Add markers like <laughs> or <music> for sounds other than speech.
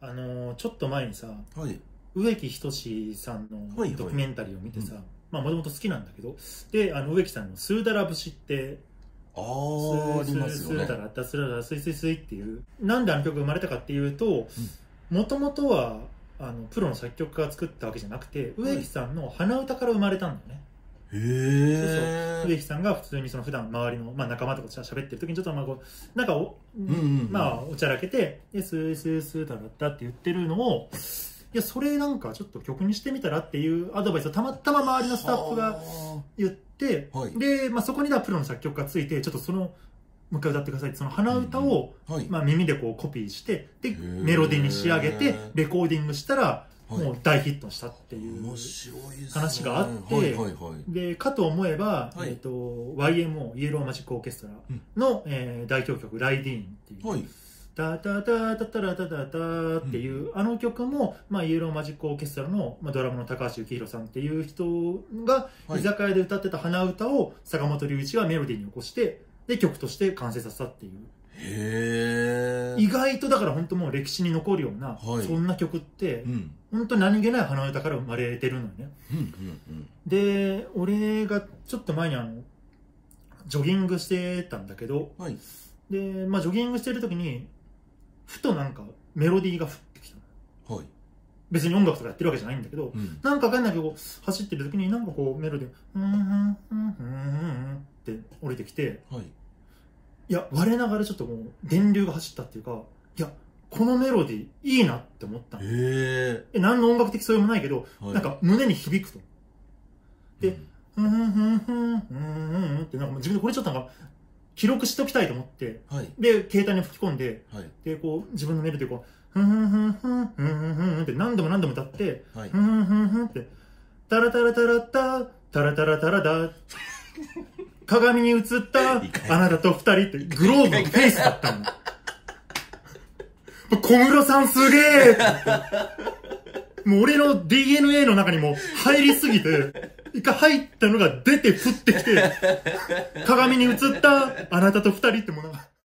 あのーちょっと前にさはい。植木仁さんのドキュメンタリーを見てさ、もともと好きなんだけどであの植木さんの「スーダラ節」ってあーありますよね。スーダラダスラダスイスイスイっていうなんであの曲が生まれたかっていうともともとはあのプロの作曲家が作ったわけじゃなくて植木さんの鼻歌から生まれたんだよね、へえ植木さんが普通にその普段周りの、まあ、仲間とかと喋ってる時にちょっとまあこうなんかお、まあおちゃらけて「でスイスイスーダラダ」って言ってるのをいやそれなんかちょっと曲にしてみたらっていうアドバイスをたまたま周りのスタッフが言って、はい。で、まあ、そこにはプロの作曲家がついてちょっとそのもう一回歌ってくださいその鼻歌を、はい。まあ、耳でこうコピーしてでー。メロディーに仕上げてレコーディングしたらはいもう大ヒットしたっていう、話があってかと思えば、はい。えー、と YMO イエローマジックオーケストラの、えー代表曲「ライディーン」っていうはい「タタタタタラタタタ」っていう、あの曲も、まあ、イエローマジックオーケストラの、まあ、ドラムの高橋幸宏さんっていう人がはい。居酒屋で歌ってた鼻歌を坂本龍一がメロディーに起こしてで曲として完成させたっていう。へえ意外とだから本当もう歴史に残るような、はい。そんな曲ってうん。本当に何気ない鼻歌から生まれてるのよね。うんうんで俺がちょっと前にあのジョギングしてたんだけどうんはい。で、まあ、ジョギングしてる時にふとなんかメロディーが降ってきたはい。別に音楽とかやってるわけじゃないんだけど、うん。なんかわかんないけど走ってる時になんかこうメロディー「うんうんうんうんうん」って降りてきてはいいや我ながらちょっともう電流が走ったっていうかいやこのメロディーいいなって思ったええ何の音楽的素養もないけど、はい。なんか胸に響くと。でうん。ふんふんふんふんふんふんってなんかもう自分でこれちょっとなんか記録しておきたいと思ってはい。で携帯に吹き込んではい。でこう自分のメロディーをこうふんふんふんふんふんふんふんって何度も何度も歌ってはい。ふんふんふんふんってタラタラタラッタタラタラタラダ鏡に映ったあなたと二人ってグローブのフェイスだったの <laughs> 小室さんすげえ。もう俺の DNA の中にも入りすぎて、一回入ったのが出て降ってきて、鏡に映ったあなたと二人ってもうなんか、